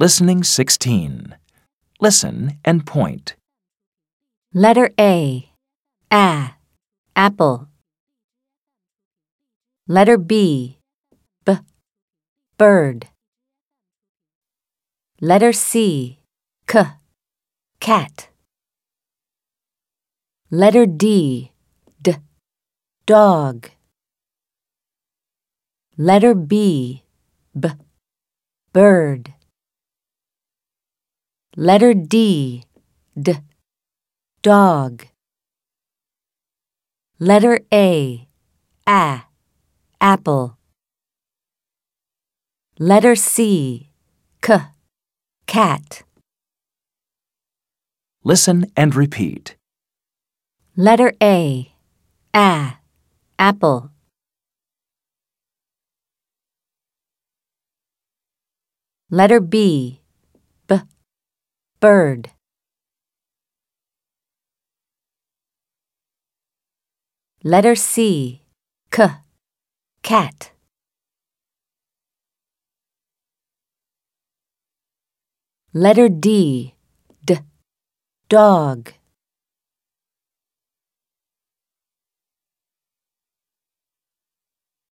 Listening 16. Listen and point. Letter A. A. Apple. Letter B. B. Bird. Letter C. K. Cat. Letter D. D. Dog. Letter B. B. Bird. Letter D. D. Dog. Letter A. A. Apple. Letter C. K. Cat. Listen and repeat. Letter A. A. Apple. Letter B. Bird. Letter C. K. Cat. Letter D. D. Dog.